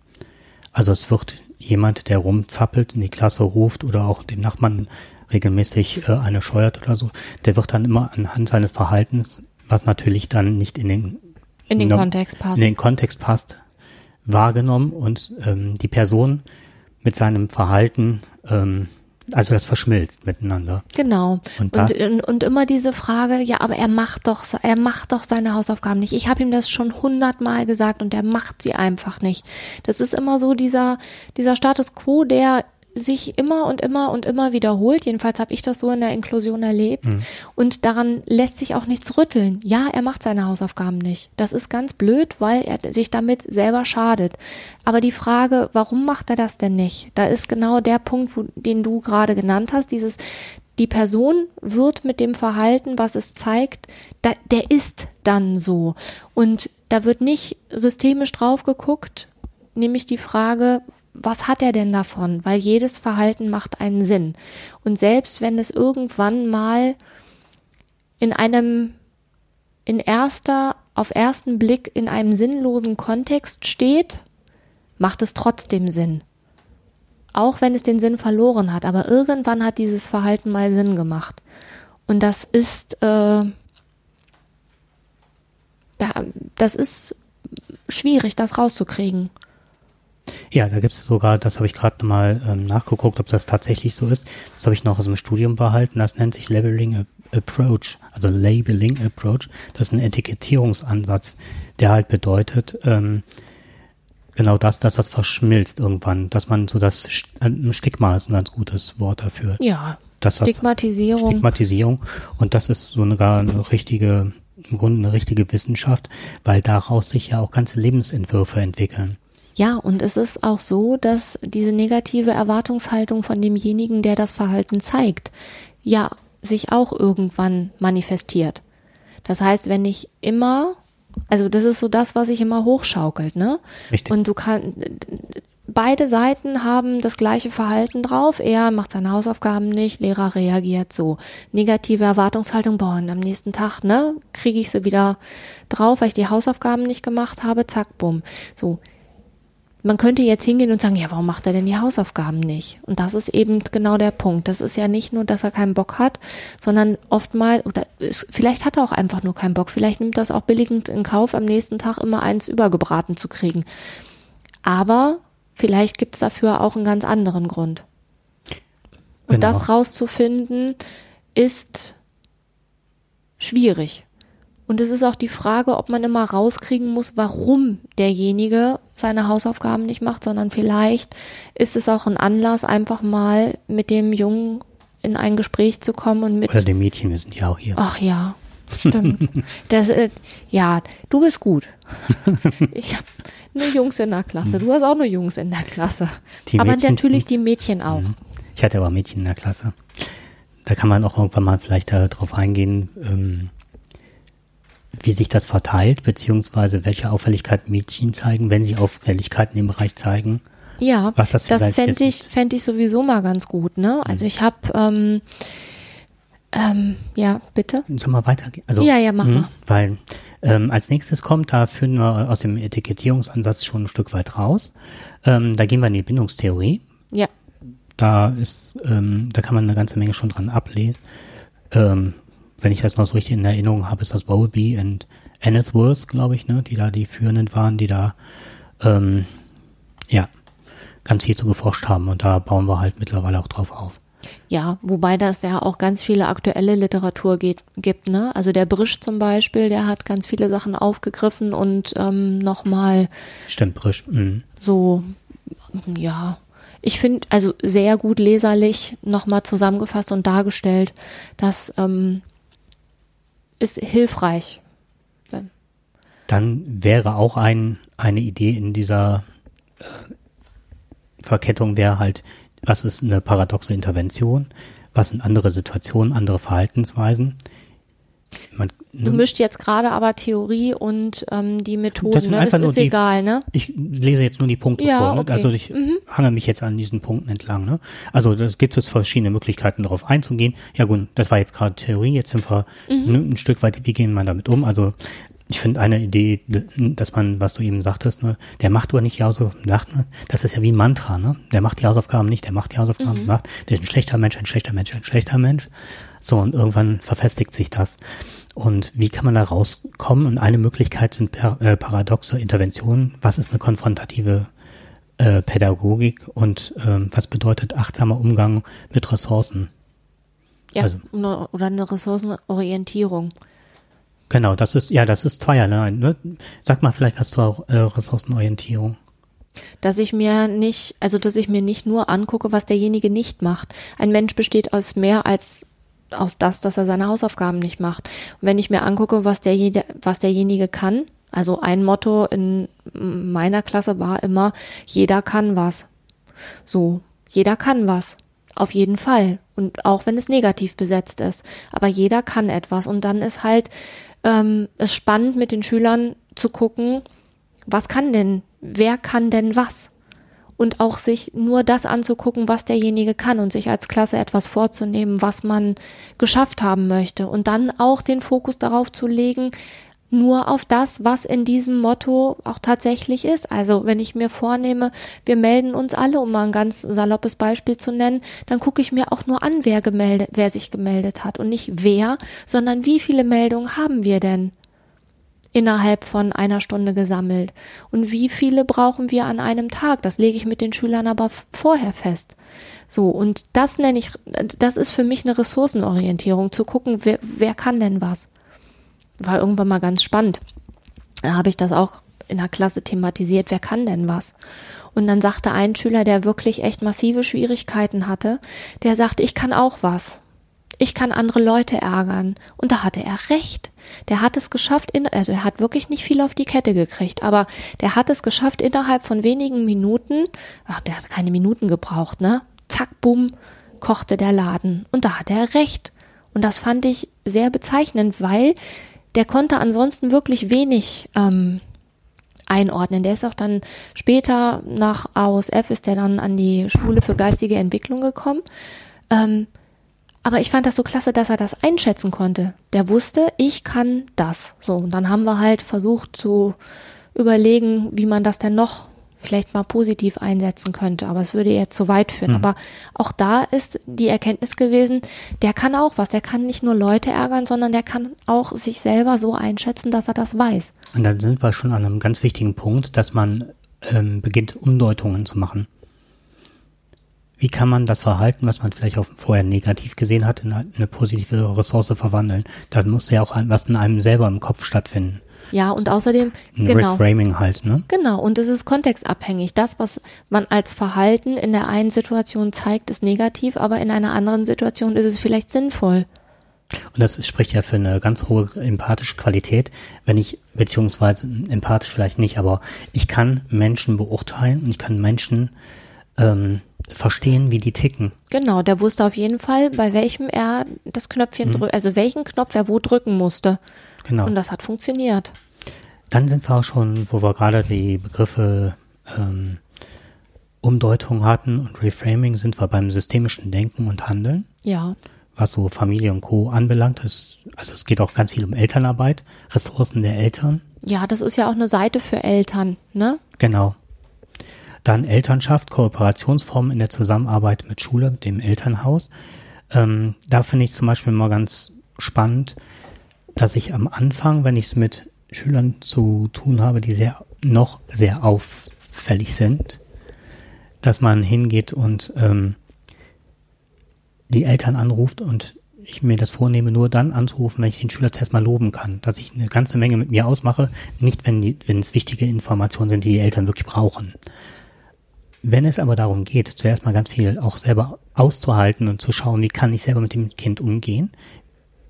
Also es wird jemand, der rumzappelt, in die Klasse ruft oder auch dem Nachbarn regelmäßig äh, eine scheuert oder so, der wird dann immer anhand seines Verhaltens, was natürlich dann nicht in den, in den Kontext passt, in den Kontext passt, wahrgenommen und ähm, die Person mit seinem Verhalten ähm, also das verschmilzt miteinander. Genau. Und, und, und, und, immer diese Frage, ja, aber er macht doch, er macht doch seine Hausaufgaben nicht. Ich habe ihm das schon hundertmal gesagt und er macht sie einfach nicht. Das ist immer so dieser, dieser Status quo, der sich immer und immer und immer wiederholt. Jedenfalls habe ich das so in der Inklusion erlebt. Mhm. Und daran lässt sich auch nichts rütteln. Ja, er macht seine Hausaufgaben nicht. Das ist ganz blöd, weil er sich damit selber schadet. Aber die Frage, warum macht er das denn nicht? Da ist genau der Punkt, wo, den du gerade genannt hast. Dieses, die Person wird mit dem Verhalten, was es zeigt, da, der ist dann so. Und da wird nicht systemisch drauf geguckt, nämlich die Frage, was hat er denn davon? Weil jedes Verhalten macht einen Sinn. Und selbst wenn es irgendwann mal in einem, in erster, auf ersten Blick in einem sinnlosen Kontext steht, macht es trotzdem Sinn. Auch wenn es den Sinn verloren hat. Aber irgendwann hat dieses Verhalten mal Sinn gemacht. Und das ist, äh, da, das ist schwierig, das rauszukriegen. Ja, da gibt es sogar, das habe ich gerade mal ähm, nachgeguckt, ob das tatsächlich so ist. Das habe ich noch aus dem Studium behalten. Das nennt sich Labeling Approach, also Labeling Approach. Das ist ein Etikettierungsansatz, der halt bedeutet, ähm, genau das, dass das verschmilzt irgendwann, dass man so das ein Stigma ist ein ganz gutes Wort dafür. Ja. Das Stigmatisierung. Stigmatisierung. Und das ist so eine gar eine richtige, im Grunde eine richtige Wissenschaft, weil daraus sich ja auch ganze Lebensentwürfe entwickeln. Ja, und es ist auch so, dass diese negative Erwartungshaltung von demjenigen, der das Verhalten zeigt, ja sich auch irgendwann manifestiert. Das heißt, wenn ich immer, also das ist so das, was sich immer hochschaukelt, ne? Richtig. Und du kannst, beide Seiten haben das gleiche Verhalten drauf. Er macht seine Hausaufgaben nicht, Lehrer reagiert so. Negative Erwartungshaltung, boah, und am nächsten Tag, ne, kriege ich sie wieder drauf, weil ich die Hausaufgaben nicht gemacht habe, zack, bumm. So, man könnte jetzt hingehen und sagen, ja, warum macht er denn die Hausaufgaben nicht? Und das ist eben genau der Punkt. Das ist ja nicht nur, dass er keinen Bock hat, sondern oftmals, oder es, vielleicht hat er auch einfach nur keinen Bock. Vielleicht nimmt das auch billigend in Kauf, am nächsten Tag immer eins übergebraten zu kriegen. Aber vielleicht gibt es dafür auch einen ganz anderen Grund. Und genau. das rauszufinden ist schwierig. Und es ist auch die Frage, ob man immer rauskriegen muss, warum derjenige seine Hausaufgaben nicht macht, sondern vielleicht ist es auch ein Anlass, einfach mal mit dem Jungen in ein Gespräch zu kommen und mit. Oder dem Mädchen, wir sind ja auch hier. Ach ja, stimmt. [LAUGHS] das, äh, ja, du bist gut. [LAUGHS] ich habe nur Jungs in der Klasse. Du hast auch nur Jungs in der Klasse. Die aber Mädchen natürlich die Mädchen auch. Mhm. Ich hatte aber Mädchen in der Klasse. Da kann man auch irgendwann mal vielleicht darauf eingehen, ähm, wie sich das verteilt, beziehungsweise welche Auffälligkeiten Mädchen zeigen, wenn sie Auffälligkeiten im Bereich zeigen. Ja, was das, das fände ich, fänd ich sowieso mal ganz gut. Ne? Also mhm. ich habe, ähm, ähm, ja, bitte. Sollen wir weitergehen? Also, ja, ja, mach mh, mal. Weil ähm, als nächstes kommt, da führen wir aus dem Etikettierungsansatz schon ein Stück weit raus. Ähm, da gehen wir in die Bindungstheorie. Ja. Da ist, ähm, da kann man eine ganze Menge schon dran ablehnen. Ähm, wenn ich das noch so richtig in Erinnerung habe, ist das Bowlby und Annethworth, glaube ich, ne, die da die Führenden waren, die da ähm, ja ganz viel zu geforscht haben und da bauen wir halt mittlerweile auch drauf auf. Ja, wobei das ja auch ganz viele aktuelle Literatur geht, gibt, ne? Also der Brisch zum Beispiel, der hat ganz viele Sachen aufgegriffen und ähm, nochmal. Stimmt, Brisch. Mhm. So, ja. Ich finde, also sehr gut leserlich nochmal zusammengefasst und dargestellt, dass ähm, ist hilfreich. Dann wäre auch ein, eine Idee in dieser äh, Verkettung wäre halt, was ist eine paradoxe Intervention? Was sind andere Situationen, andere Verhaltensweisen? Man, ne? Du mischt jetzt gerade aber Theorie und ähm, die Methoden. Das, ne? das ist die, egal, ne? Ich lese jetzt nur die Punkte ja, vor. Ne? Okay. Also ich mhm. hange mich jetzt an diesen Punkten entlang. Ne? Also da gibt es verschiedene Möglichkeiten, darauf einzugehen. Ja gut, das war jetzt gerade Theorie. Jetzt sind wir mhm. ne, ein Stück weit, wie gehen wir damit um? Also ich finde eine Idee, dass man, was du eben sagtest, ne, der macht aber nicht die Hausaufgaben, ne, das ist ja wie ein Mantra, ne? Der macht die Hausaufgaben nicht, der macht die Hausaufgaben, mhm. macht, der ist ein schlechter Mensch, ein schlechter Mensch, ein schlechter Mensch. So, und irgendwann verfestigt sich das. Und wie kann man da rauskommen? Und eine Möglichkeit sind per, äh, paradoxe Interventionen. Was ist eine konfrontative äh, Pädagogik und ähm, was bedeutet achtsamer Umgang mit Ressourcen? Ja, also, oder eine Ressourcenorientierung. Genau, das ist, ja, das ist zweierlei. Ne? Sag mal vielleicht was zur äh, Ressourcenorientierung. Dass ich mir nicht, also dass ich mir nicht nur angucke, was derjenige nicht macht. Ein Mensch besteht aus mehr als aus das, dass er seine Hausaufgaben nicht macht. Und wenn ich mir angucke, was, der, was derjenige kann, also ein Motto in meiner Klasse war immer, jeder kann was. So, jeder kann was. Auf jeden Fall. Und auch wenn es negativ besetzt ist. Aber jeder kann etwas. Und dann ist halt ähm, es spannend mit den Schülern zu gucken, was kann denn, wer kann denn was? Und auch sich nur das anzugucken, was derjenige kann und sich als Klasse etwas vorzunehmen, was man geschafft haben möchte. Und dann auch den Fokus darauf zu legen, nur auf das, was in diesem Motto auch tatsächlich ist. Also wenn ich mir vornehme, wir melden uns alle, um mal ein ganz saloppes Beispiel zu nennen, dann gucke ich mir auch nur an, wer gemeldet, wer sich gemeldet hat und nicht wer, sondern wie viele Meldungen haben wir denn innerhalb von einer Stunde gesammelt und wie viele brauchen wir an einem Tag. Das lege ich mit den Schülern aber vorher fest. So, und das nenne ich, das ist für mich eine Ressourcenorientierung, zu gucken, wer, wer kann denn was war irgendwann mal ganz spannend. Da habe ich das auch in der Klasse thematisiert, wer kann denn was? Und dann sagte ein Schüler, der wirklich echt massive Schwierigkeiten hatte, der sagte, ich kann auch was. Ich kann andere Leute ärgern. Und da hatte er recht. Der hat es geschafft, in, also er hat wirklich nicht viel auf die Kette gekriegt, aber der hat es geschafft, innerhalb von wenigen Minuten, ach, der hat keine Minuten gebraucht, ne? Zack, bumm, kochte der Laden. Und da hat er recht. Und das fand ich sehr bezeichnend, weil der konnte ansonsten wirklich wenig ähm, einordnen. Der ist auch dann später nach AOSF ist der dann an die Schule für geistige Entwicklung gekommen. Ähm, aber ich fand das so klasse, dass er das einschätzen konnte. Der wusste, ich kann das. So, und dann haben wir halt versucht zu überlegen, wie man das denn noch vielleicht mal positiv einsetzen könnte. Aber es würde jetzt zu weit führen. Mhm. Aber auch da ist die Erkenntnis gewesen, der kann auch was. Der kann nicht nur Leute ärgern, sondern der kann auch sich selber so einschätzen, dass er das weiß. Und dann sind wir schon an einem ganz wichtigen Punkt, dass man ähm, beginnt, Umdeutungen zu machen. Wie kann man das Verhalten, was man vielleicht auch vorher negativ gesehen hat, in eine positive Ressource verwandeln? Da muss ja auch was in einem selber im Kopf stattfinden. Ja, und außerdem, Ein genau. Reframing halt, ne? Genau, und es ist kontextabhängig. Das, was man als Verhalten in der einen Situation zeigt, ist negativ, aber in einer anderen Situation ist es vielleicht sinnvoll. Und das spricht ja für eine ganz hohe empathische Qualität, wenn ich, beziehungsweise empathisch vielleicht nicht, aber ich kann Menschen beurteilen und ich kann Menschen ähm, verstehen, wie die ticken. Genau, der wusste auf jeden Fall, bei welchem er das Knöpfchen mhm. drückt, also welchen Knopf er wo drücken musste. Genau. Und das hat funktioniert. Dann sind wir auch schon, wo wir gerade die Begriffe ähm, Umdeutung hatten und Reframing, sind wir beim systemischen Denken und Handeln. Ja. Was so Familie und Co. anbelangt, ist, also es geht auch ganz viel um Elternarbeit, Ressourcen der Eltern. Ja, das ist ja auch eine Seite für Eltern, ne? Genau. Dann Elternschaft, Kooperationsformen in der Zusammenarbeit mit Schule, dem Elternhaus. Ähm, da finde ich zum Beispiel mal ganz spannend, dass ich am Anfang, wenn ich es mit Schülern zu tun habe, die sehr noch sehr auffällig sind, dass man hingeht und ähm, die Eltern anruft und ich mir das vornehme, nur dann anzurufen, wenn ich den Schülertest mal loben kann, dass ich eine ganze Menge mit mir ausmache, nicht wenn, die, wenn es wichtige Informationen sind, die die Eltern wirklich brauchen. Wenn es aber darum geht, zuerst mal ganz viel auch selber auszuhalten und zu schauen, wie kann ich selber mit dem Kind umgehen,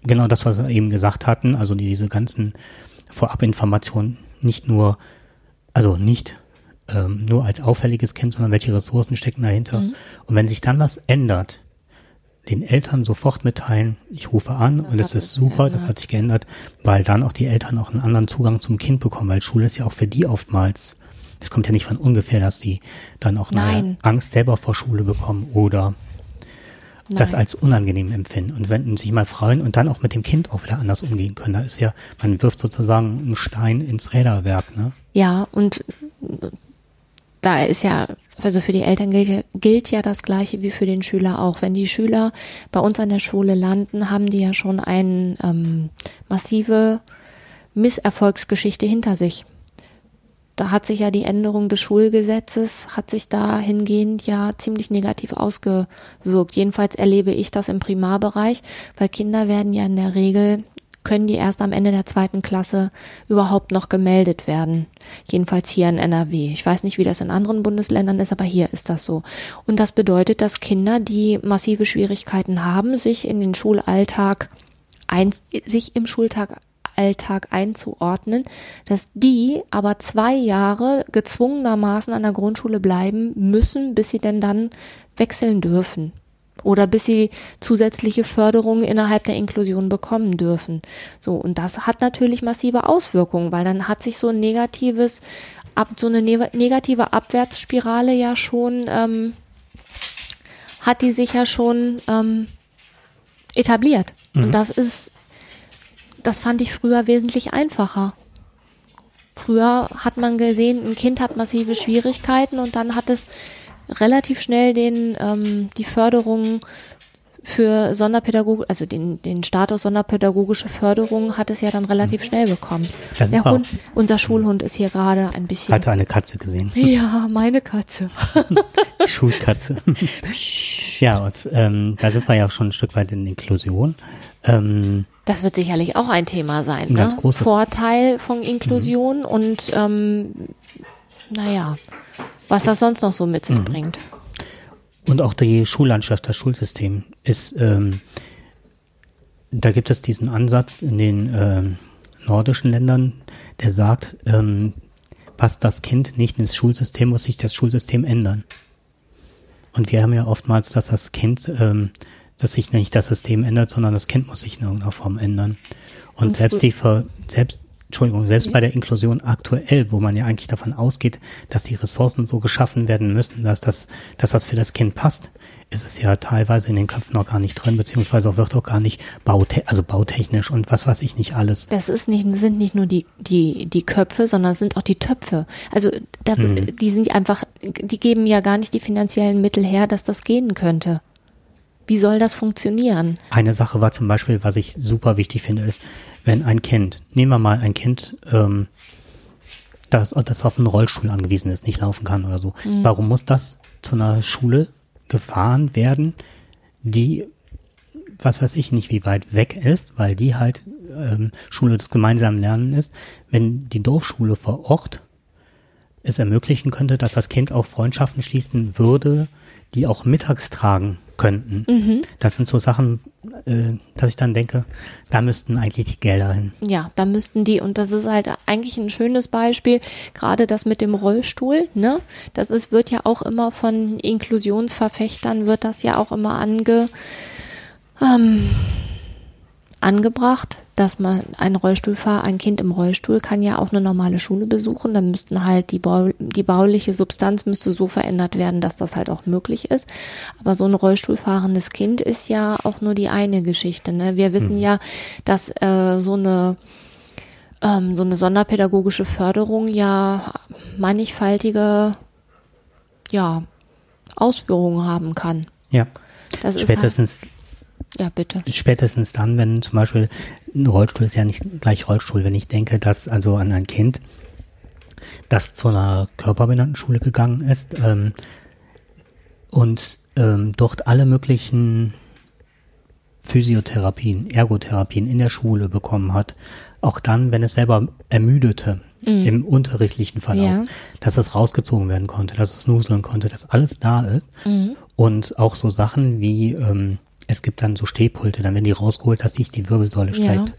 genau das, was wir eben gesagt hatten, also diese ganzen Vorabinformationen nicht nur, also nicht ähm, nur als auffälliges Kind, sondern welche Ressourcen stecken dahinter. Mhm. Und wenn sich dann was ändert, den Eltern sofort mitteilen, ich rufe an das und es ist super, geändert. das hat sich geändert, weil dann auch die Eltern auch einen anderen Zugang zum Kind bekommen, weil Schule ist ja auch für die oftmals, es kommt ja nicht von ungefähr, dass sie dann auch eine Angst selber vor Schule bekommen oder das Nein. als unangenehm empfinden und wenn sich mal freuen und dann auch mit dem Kind auch wieder anders umgehen können. Da ist ja, man wirft sozusagen einen Stein ins Räderwerk, ne? Ja, und da ist ja, also für die Eltern gilt ja, gilt ja das Gleiche wie für den Schüler auch. Wenn die Schüler bei uns an der Schule landen, haben die ja schon eine ähm, massive Misserfolgsgeschichte hinter sich. Da hat sich ja die Änderung des Schulgesetzes, hat sich dahingehend ja ziemlich negativ ausgewirkt. Jedenfalls erlebe ich das im Primarbereich, weil Kinder werden ja in der Regel können die erst am Ende der zweiten Klasse überhaupt noch gemeldet werden. Jedenfalls hier in NRW. Ich weiß nicht, wie das in anderen Bundesländern ist, aber hier ist das so. Und das bedeutet, dass Kinder, die massive Schwierigkeiten haben, sich in den Schulalltag ein, sich im Schultag Alltag einzuordnen, dass die aber zwei Jahre gezwungenermaßen an der Grundschule bleiben müssen, bis sie denn dann wechseln dürfen oder bis sie zusätzliche Förderungen innerhalb der Inklusion bekommen dürfen. So und das hat natürlich massive Auswirkungen, weil dann hat sich so ein negatives, ab, so eine ne negative Abwärtsspirale ja schon ähm, hat die sich ja schon ähm, etabliert. Mhm. Und das ist, das fand ich früher wesentlich einfacher. Früher hat man gesehen, ein Kind hat massive Schwierigkeiten und dann hat es relativ schnell den, ähm, die Förderung für Sonderpädagogik, also den, den Status sonderpädagogische Förderung hat es ja dann relativ schnell bekommen. Ja, Der. Hund, unser Schulhund ist hier gerade ein bisschen. Hatte eine Katze gesehen. [LAUGHS] Ja, meine Katze. [LAUGHS] Schulkatze. ja, und ähm, da sind wir ja auch schon ein Stück weit in Inklusion. Ähm, Das wird sicherlich auch ein Thema sein. Ein Ne? ganz großes- Mhm. Vorteil von Inklusion und ähm, naja, was das sonst noch so mit sich Mhm. bringt. Und auch die Schullandschaft, das Schulsystem ist, ähm, da gibt es diesen Ansatz in den ähm, nordischen Ländern, der sagt, ähm, passt das Kind nicht ins Schulsystem, muss sich das Schulsystem ändern. Und wir haben ja oftmals, dass das Kind, ähm, dass sich nicht das System ändert, sondern das Kind muss sich in irgendeiner Form ändern. Und, Und selbst die Ver selbst Entschuldigung, selbst bei der Inklusion aktuell, wo man ja eigentlich davon ausgeht, dass die Ressourcen so geschaffen werden müssen, dass das, dass das für das Kind passt, ist es ja teilweise in den Köpfen noch gar nicht drin, beziehungsweise auch wird auch gar nicht baute also bautechnisch und was weiß ich nicht alles. Das ist nicht, sind nicht nur die, die, die Köpfe, sondern es sind auch die Töpfe. Also da, Mhm. die sind einfach, die geben ja gar nicht die finanziellen Mittel her, dass das gehen könnte. Wie soll das funktionieren? Eine Sache war zum Beispiel, was ich super wichtig finde, ist, wenn ein Kind, nehmen wir mal ein Kind, ähm, das, das auf einen Rollstuhl angewiesen ist, nicht laufen kann oder so. Warum muss das zu einer Schule gefahren werden, die, was weiß ich nicht, wie weit weg ist, weil die halt ähm, Schule des gemeinsamen Lernen ist, wenn die Dorfschule vor Ort es ermöglichen könnte, dass das Kind auch Freundschaften schließen würde, die auch mittags tragen könnten. Das sind so Sachen, äh, dass ich dann denke, da müssten eigentlich die Gelder hin. Ja, da müssten die, und das ist halt eigentlich ein schönes Beispiel, gerade das mit dem Rollstuhl, ne? Das ist, wird ja auch immer von Inklusionsverfechtern, wird das ja auch immer ange, ähm, angebracht, dass man ein Rollstuhlfahrer, ein Kind im Rollstuhl kann ja auch eine normale Schule besuchen. Dann müssten halt die, Bau, die bauliche Substanz müsste so verändert werden, dass das halt auch möglich ist. Aber so ein Rollstuhlfahrendes Kind ist ja auch nur die eine Geschichte. Ne? Wir wissen ja, dass äh, so eine ähm, so eine sonderpädagogische Förderung ja mannigfaltige ja Ausführungen haben kann. Ja. Das ist Spätestens, halt, ja bitte. spätestens dann, wenn zum Beispiel ein Rollstuhl ist ja nicht gleich Rollstuhl, wenn ich denke, dass also an ein Kind, das zu einer Körperbehindertenschule gegangen ist ähm, und ähm, dort alle möglichen Physiotherapien, Ergotherapien in der Schule bekommen hat, auch dann, wenn es selber ermüdete im unterrichtlichen Verlauf, Ja. dass es rausgezogen werden konnte, dass es nuseln konnte, dass alles da ist und auch so Sachen wie ähm, es gibt dann so Stehpulte, dann werden die rausgeholt, dass sich die Wirbelsäule Ja. streckt.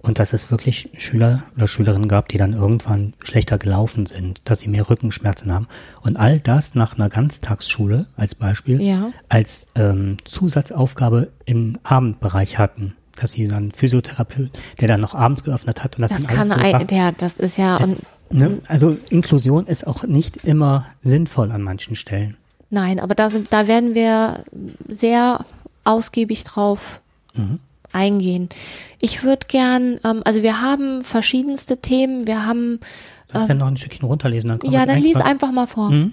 Und dass es wirklich Schüler oder Schülerinnen gab, die dann irgendwann schlechter gelaufen sind, dass sie mehr Rückenschmerzen haben. Und all das nach einer Ganztagsschule als Beispiel, Ja. als ähm, Zusatzaufgabe im Abendbereich hatten. Dass sie dann Physiotherapeut, der dann noch abends geöffnet hat. Und das, Das sind kann alles so ein, der, das ist ja, es, ne, also Inklusion ist auch nicht immer sinnvoll an manchen Stellen. Nein, aber da, sind, da werden wir sehr ausgiebig drauf Mhm. eingehen. Ich würde gern, ähm, also wir haben verschiedenste Themen, wir haben, ich dann noch ein Stückchen runterlesen? Dann ja, dann lies mal- einfach mal vor. Mhm.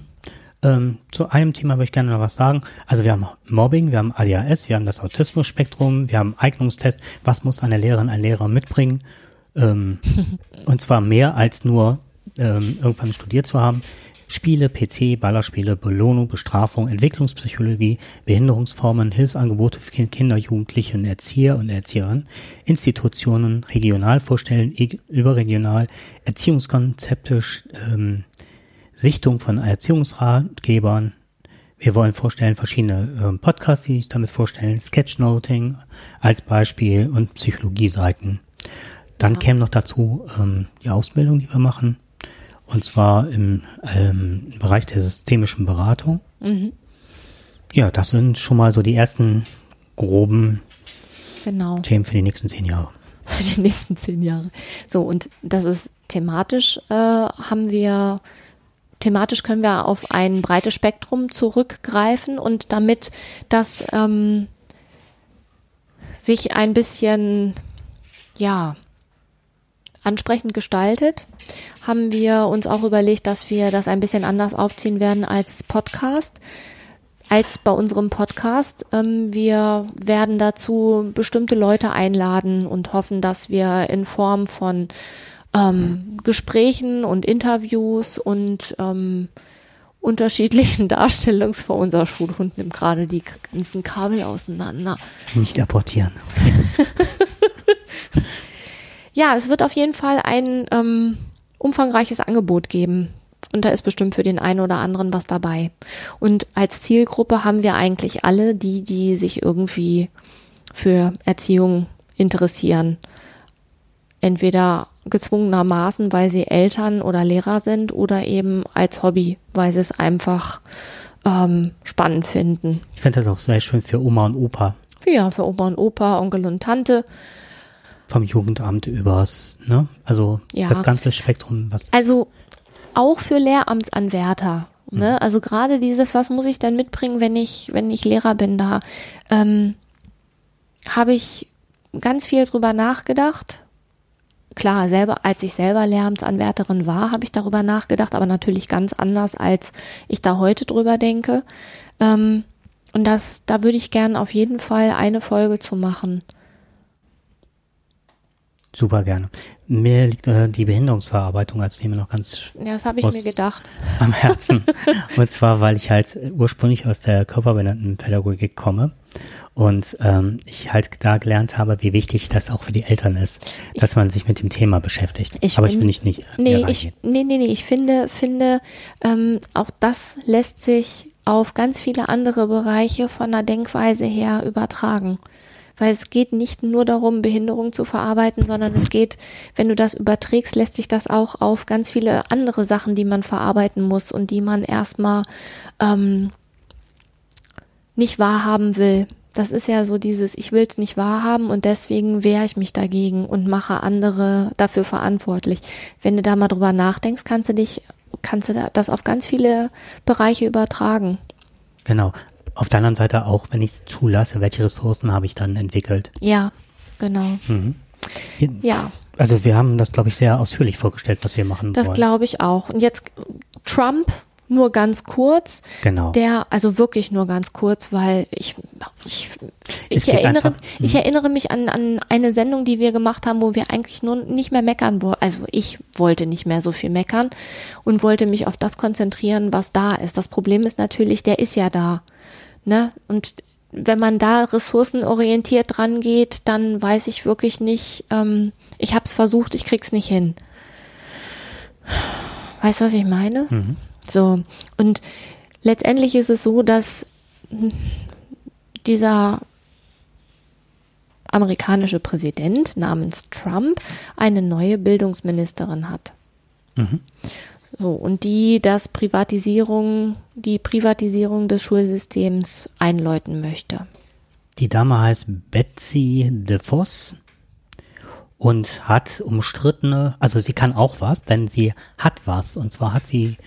Ähm, zu einem Thema würde ich gerne noch was sagen. Also wir haben Mobbing, wir haben ADHS, wir haben das Autismus-Spektrum, wir haben Eignungstest. Was muss eine Lehrerin, ein Lehrer mitbringen? Ähm, [LAUGHS] und zwar mehr als nur ähm, irgendwann studiert zu haben. Spiele, PC, Ballerspiele, Belohnung, Bestrafung, Entwicklungspsychologie, Behinderungsformen, Hilfsangebote für Kind- Kinder, Jugendliche und Erzieher und Erzieherinnen, Institutionen, regional vorstellen, eg- überregional, Erziehungskonzepte, ähm, Sichtung von Erziehungsratgebern. Wir wollen vorstellen verschiedene ähm, Podcasts, die sich damit vorstellen, Sketchnoting als Beispiel und Psychologieseiten. Dann käme noch dazu ähm, die Ausbildung, die wir machen, und zwar im, ähm, Bereich der systemischen Beratung. Ja, das sind schon mal so die ersten groben Genau. Themen für die nächsten zehn Jahre. [LAUGHS] für die nächsten zehn Jahre. So, und das ist thematisch, äh, haben wir, thematisch können wir auf ein breites Spektrum zurückgreifen und damit das ähm, sich ein bisschen, ja, ansprechend gestaltet, haben wir uns auch überlegt, dass wir das ein bisschen anders aufziehen werden als Podcast als bei unserem Podcast. Ähm, wir werden dazu bestimmte Leute einladen und hoffen, dass wir in Form von ähm, Gesprächen und Interviews und ähm, unterschiedlichen [LAUGHS] Darstellungsformen, unser Schulhund nimmt gerade die ganzen Kabel auseinander. Nicht apportieren. [LAUGHS] Ja, es wird auf jeden Fall ein ähm, umfangreiches Angebot geben. Und da ist bestimmt für den einen oder anderen was dabei. Und als Zielgruppe haben wir eigentlich alle die, die sich irgendwie für Erziehung interessieren. Entweder gezwungenermaßen, weil sie Eltern oder Lehrer sind oder eben als Hobby, weil sie es einfach ähm, spannend finden. Ich finde das auch sehr schön für Oma und Opa. Ja, für Opa und Opa, Onkel und Tante. Vom Jugendamt übers, ne? Also Ja. das ganze Spektrum, was Also auch für Lehramtsanwärter. Ne? Also gerade dieses, was muss ich denn mitbringen, wenn ich, wenn ich Lehrer bin, da ähm, habe ich ganz viel drüber nachgedacht. Klar, selber, als ich selber Lehramtsanwärterin war, habe ich darüber nachgedacht, aber natürlich ganz anders, als ich da heute drüber denke. Ähm, und das, da würde ich gern auf jeden Fall eine Folge zu machen. Super gerne. Mir liegt äh, die Behinderungsverarbeitung als Thema noch ganz Ja, das habe ich mir gedacht. [LAUGHS] am Herzen. [LAUGHS] und zwar, weil ich halt ursprünglich aus der Körperbehindertenpädagogik komme und ähm, ich halt da gelernt habe, wie wichtig das auch für die Eltern ist, dass man sich mit dem Thema beschäftigt. Ich Aber ich bin- will nicht, nicht Nee, ich, nee, nee, nee, ich finde, finde, ähm, auch das lässt sich auf ganz viele andere Bereiche von der Denkweise her übertragen. Weil es geht nicht nur darum, Behinderung zu verarbeiten, sondern es geht, wenn du das überträgst, lässt sich das auch auf ganz viele andere Sachen, die man verarbeiten muss und die man erstmal ähm, nicht wahrhaben will. Das ist ja so dieses, ich will es nicht wahrhaben und deswegen wehre ich mich dagegen und mache andere dafür verantwortlich. Wenn du da mal drüber nachdenkst, kannst du dich, kannst du da- das auf ganz viele Bereiche übertragen. Genau. Auf der anderen Seite auch, wenn ich es zulasse, welche Ressourcen habe ich dann entwickelt? Ja, genau. Ja, Also wir haben das, glaube ich, sehr ausführlich vorgestellt, was wir machen das wollen. glaube ich auch. Und jetzt Trump nur ganz kurz. Genau. Der, also wirklich nur ganz kurz, weil ich, ich, ich erinnere, einfach- mhm. ich erinnere mich an, an eine Sendung, die wir gemacht haben, wo wir eigentlich nur nicht mehr meckern wollten. Also ich wollte nicht mehr so viel meckern und wollte mich auf das konzentrieren, was da ist. Das Problem ist natürlich, der ist ja da. Ne? Und wenn man da ressourcenorientiert dran geht, dann weiß ich wirklich nicht, ähm, ich habe es versucht, ich krieg's nicht hin. Weißt du, was ich meine? So, und letztendlich ist es so, dass dieser amerikanische Präsident namens Trump eine neue Bildungsministerin hat. So, und die das Privatisierung, die Privatisierung des Schulsystems einläuten möchte. Die Dame heißt Betsy DeVos und hat umstrittene, also sie kann auch was, denn sie hat was. Und zwar hat sie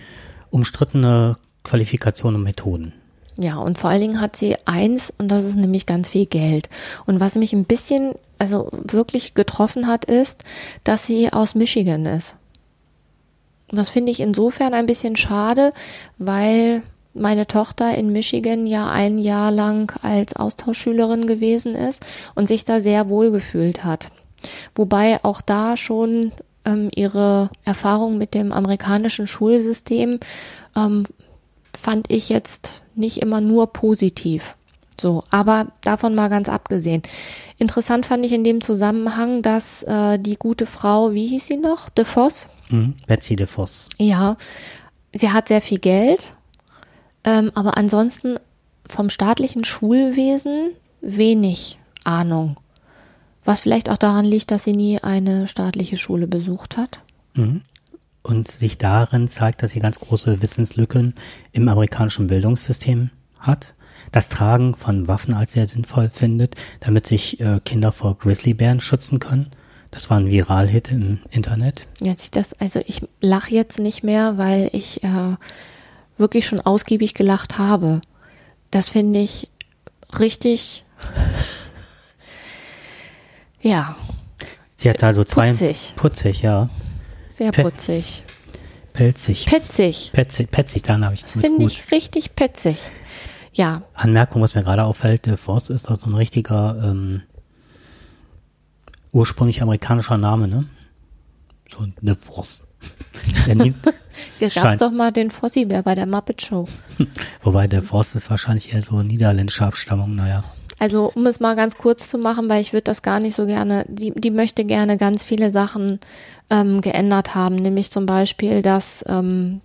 umstrittene Qualifikationen und Methoden. Ja, und vor allen Dingen hat sie eins, und das ist nämlich ganz viel Geld. Und was mich ein bisschen, also wirklich getroffen hat, ist, dass sie aus Michigan ist. Das finde ich insofern ein bisschen schade, weil meine Tochter in Michigan ja ein Jahr lang als Austauschschülerin gewesen ist und sich da sehr wohl gefühlt hat. Wobei auch da schon ähm, ihre Erfahrung mit dem amerikanischen Schulsystem ähm, fand ich jetzt nicht immer nur positiv. So, aber davon mal ganz abgesehen. Interessant fand ich in dem Zusammenhang, dass äh, die gute Frau, wie hieß sie noch? De Voss? Mhm. Betsy de Voss. Ja, sie hat sehr viel Geld, ähm, aber ansonsten vom staatlichen Schulwesen wenig Ahnung. Was vielleicht auch daran liegt, dass sie nie eine staatliche Schule besucht hat. Mhm. Und sich darin zeigt, dass sie ganz große Wissenslücken im amerikanischen Bildungssystem hat. Das Tragen von Waffen als sehr sinnvoll findet, damit sich äh, Kinder vor Grizzlybären schützen können. Das war ein Viral-Hit im Internet. Jetzt das, also ich lache jetzt nicht mehr, weil ich äh, wirklich schon ausgiebig gelacht habe. Das finde ich richtig [LAUGHS] ja. Sie hat also zwei. Putzig. Putzig, ja. Sehr putzig. Pelzig. Petzig. Petzig, petzig, dann habe ich ziemlich Finde ich richtig petzig. Ja, Anmerkung, was mir gerade auffällt, der Voss ist doch so ein richtiger ähm, ursprünglich amerikanischer Name, ne? So eine nie- hier gab es doch mal den Fossi-Bär bei der Muppet Show. [LAUGHS] Wobei der Voss ist wahrscheinlich eher so niederländische Abstammung, naja. Also um es mal ganz kurz zu machen, weil ich würde das gar nicht so gerne, die, die möchte gerne ganz viele Sachen ähm, geändert haben, nämlich zum Beispiel, dass ähm,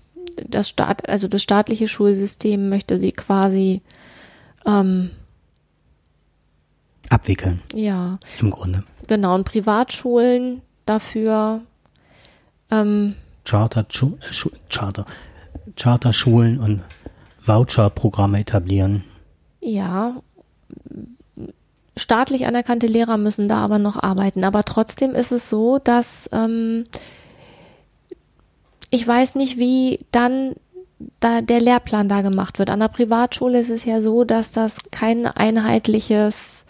das Staat, also das staatliche Schulsystem möchte sie quasi, ähm, Abwickeln, ja, im Grunde. Genau, und Privatschulen dafür, ähm, Charter, äh, Charter, Charterschulen und Voucherprogramme etablieren. Ja, staatlich anerkannte Lehrer müssen da aber noch arbeiten. Aber trotzdem ist es so, dass ähm, ich weiß nicht, wie dann da der Lehrplan da gemacht wird. An der Privatschule ist es ja so, dass das kein einheitliches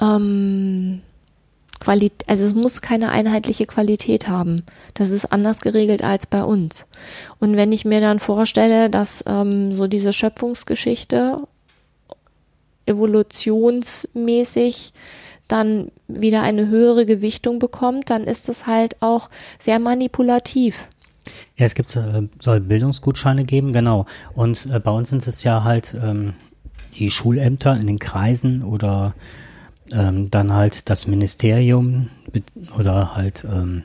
ähm, Qualität, also es muss keine einheitliche Qualität haben. Das ist anders geregelt als bei uns. Und wenn ich mir dann vorstelle, dass ähm, so diese Schöpfungsgeschichte evolutionsmäßig dann wieder eine höhere Gewichtung bekommt, dann ist es halt auch sehr manipulativ. Ja, es gibt, äh, soll Bildungsgutscheine geben, genau. Und äh, bei uns sind es ja halt ähm, die Schulämter in den Kreisen oder ähm, dann halt das Ministerium oder halt ähm,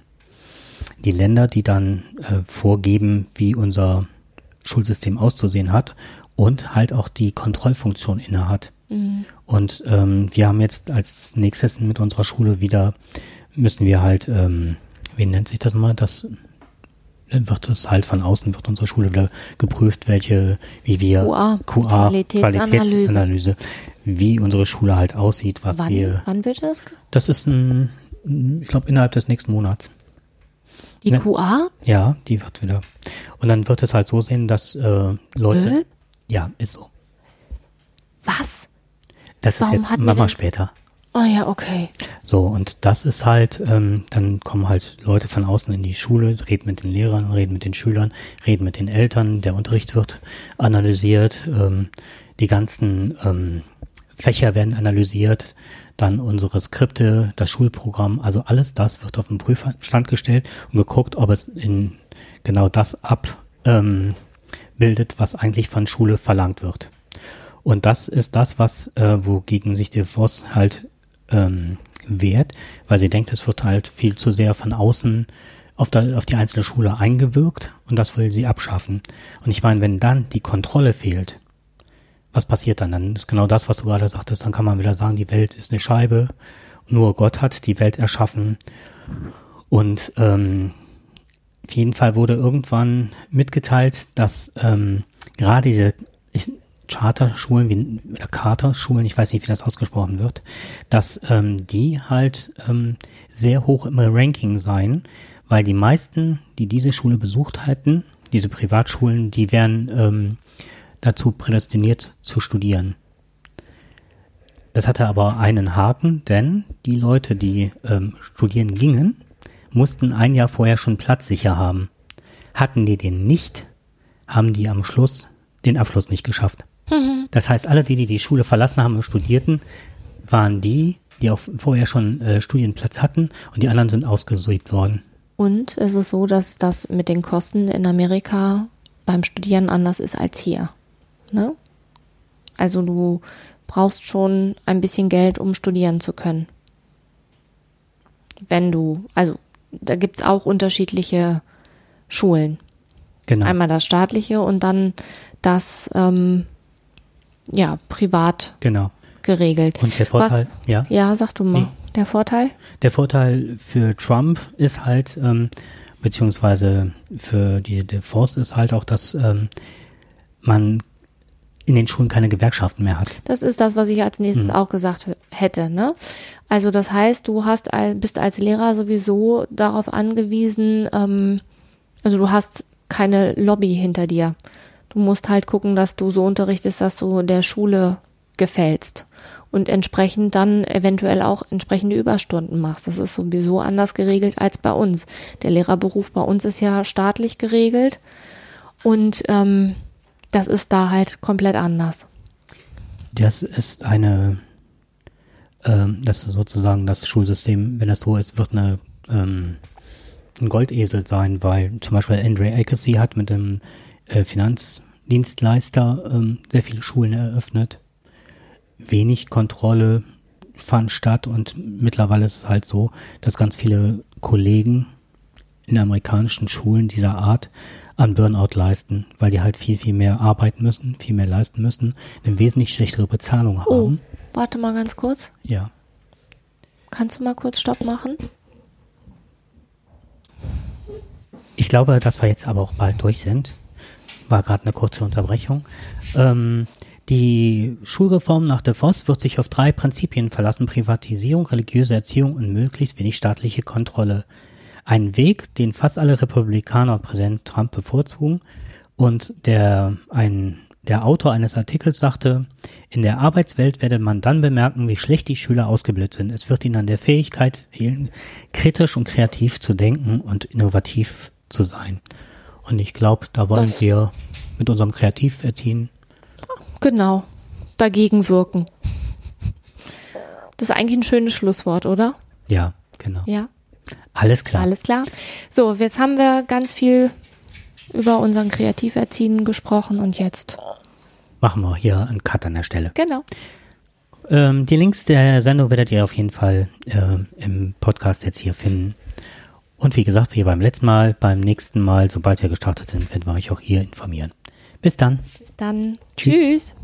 die Länder, die dann äh, vorgeben, wie unser Schulsystem auszusehen hat und halt auch die Kontrollfunktion innehat. Und ähm, wir haben jetzt als nächstes mit unserer Schule wieder, müssen wir halt, ähm, wie nennt sich das mal, das wird das halt von außen, wird unsere Schule wieder geprüft, welche, wie wir QA, QA Qualitätsanalyse. Qualitätsanalyse, wie unsere Schule halt aussieht, was Wann, wir, wann wird das? das ist ein, ich glaube innerhalb des nächsten Monats. Die Ne. QA? Ja, die wird wieder. Und dann wird es halt so sehen, dass äh, Leute, Äh? ja, ist so. Was? Das Warum ist jetzt, denn- später. Oh ja, okay. So, und das ist halt, ähm, dann kommen halt Leute von außen in die Schule, reden mit den Lehrern, reden mit den Schülern, reden mit den Eltern, der Unterricht wird analysiert, ähm, die ganzen ähm, Fächer werden analysiert, dann unsere Skripte, das Schulprogramm, also alles das wird auf den Prüfstand gestellt und geguckt, ob es in genau das abbildet, ähm, was eigentlich von Schule verlangt wird. Und das ist das, was, äh, wogegen sich der Voss halt ähm, wehrt, weil sie denkt, es wird halt viel zu sehr von außen auf, der, auf die einzelne Schule eingewirkt und das will sie abschaffen. Und ich meine, wenn dann die Kontrolle fehlt, was passiert dann? Dann ist genau das, was du gerade sagtest, dann kann man wieder sagen, die Welt ist eine Scheibe, nur Gott hat die Welt erschaffen. Und ähm, auf jeden Fall wurde irgendwann mitgeteilt, dass ähm, gerade diese ich, Charterschulen, wie, oder Charterschulen, ich weiß nicht, wie das ausgesprochen wird, dass ähm, die halt ähm, sehr hoch im Ranking seien, weil die meisten, die diese Schule besucht hätten, diese Privatschulen, die wären ähm, dazu prädestiniert zu studieren. Das hatte aber einen Haken, denn die Leute, die ähm, studieren gingen, mussten ein Jahr vorher schon Platz sicher haben. Hatten die den nicht, haben die am Schluss den Abschluss nicht geschafft. [LAUGHS] Das heißt, alle, die, die die Schule verlassen haben und studierten, waren die, die auch vorher schon äh, Studienplatz hatten und die anderen sind ausgesucht worden. Und es ist so, dass das mit den Kosten in Amerika beim Studieren anders ist als hier. Ne? Also du brauchst schon ein bisschen Geld, um studieren zu können. Wenn du, also da gibt es auch unterschiedliche Schulen. Genau. Einmal das staatliche und dann das ähm, ja, privat genau. geregelt. Und der Vorteil, Was, ja. Ja, sag du mal. Nee. Der Vorteil? Der Vorteil für Trump ist halt, ähm, beziehungsweise für die Force ist halt auch, dass ähm, man in den Schulen keine Gewerkschaften mehr hat. Das ist das, was ich als nächstes mhm. auch gesagt hätte. Ne? Also das heißt, du hast bist als Lehrer sowieso darauf angewiesen, ähm, also du hast keine Lobby hinter dir. Du musst halt gucken, dass du so unterrichtest, dass du der Schule gefällst und entsprechend dann eventuell auch entsprechende Überstunden machst. Das ist sowieso anders geregelt als bei uns. Der Lehrerberuf bei uns ist ja staatlich geregelt und ähm, das ist da halt komplett anders. Das ist eine, ähm, das ist sozusagen das Schulsystem, wenn das so ist, wird eine, ähm, ein Goldesel sein, weil zum Beispiel Andre Agassi hat mit dem äh, Finanzdienstleister ähm, sehr viele Schulen eröffnet. Wenig Kontrolle fand statt und mittlerweile ist es halt so, dass ganz viele Kollegen in amerikanischen Schulen dieser Art an Burnout leisten, weil die halt viel, viel mehr arbeiten müssen, viel mehr leisten müssen, eine wesentlich schlechtere Bezahlung oh, haben. Oh, warte mal ganz kurz. Ja. Kannst du mal kurz Stopp machen? Ich glaube, dass wir jetzt aber auch bald durch sind. War gerade eine kurze Unterbrechung. Ähm, die Schulreform nach De Vos wird sich auf drei Prinzipien verlassen. Privatisierung, religiöse Erziehung und möglichst wenig staatliche Kontrolle. Ein Weg, den fast alle Republikaner und Präsident Trump bevorzugen. Und der, ein, der Autor eines Artikels sagte, in der Arbeitswelt werde man dann bemerken, wie schlecht die Schüler ausgebildet sind. Es wird ihnen an der Fähigkeit fehlen, kritisch und kreativ zu denken und innovativ zu sein. Und ich glaube, da wollen das wir mit unserem Kreativerziehen genau dagegen wirken. Das ist eigentlich ein schönes Schlusswort, oder? Ja, genau. Ja. Alles klar. Alles klar. So, jetzt haben wir ganz viel über unseren Kreativerziehen gesprochen und jetzt machen wir hier einen Cut an der Stelle. Genau. Ähm, die Links der Sendung werdet ihr auf jeden Fall äh, im Podcast jetzt hier finden. Und wie gesagt, wie beim letzten Mal, beim nächsten Mal, sobald wir gestartet sind, werden wir euch auch hier informieren. Bis dann. Bis dann. Tschüss. Tschüss.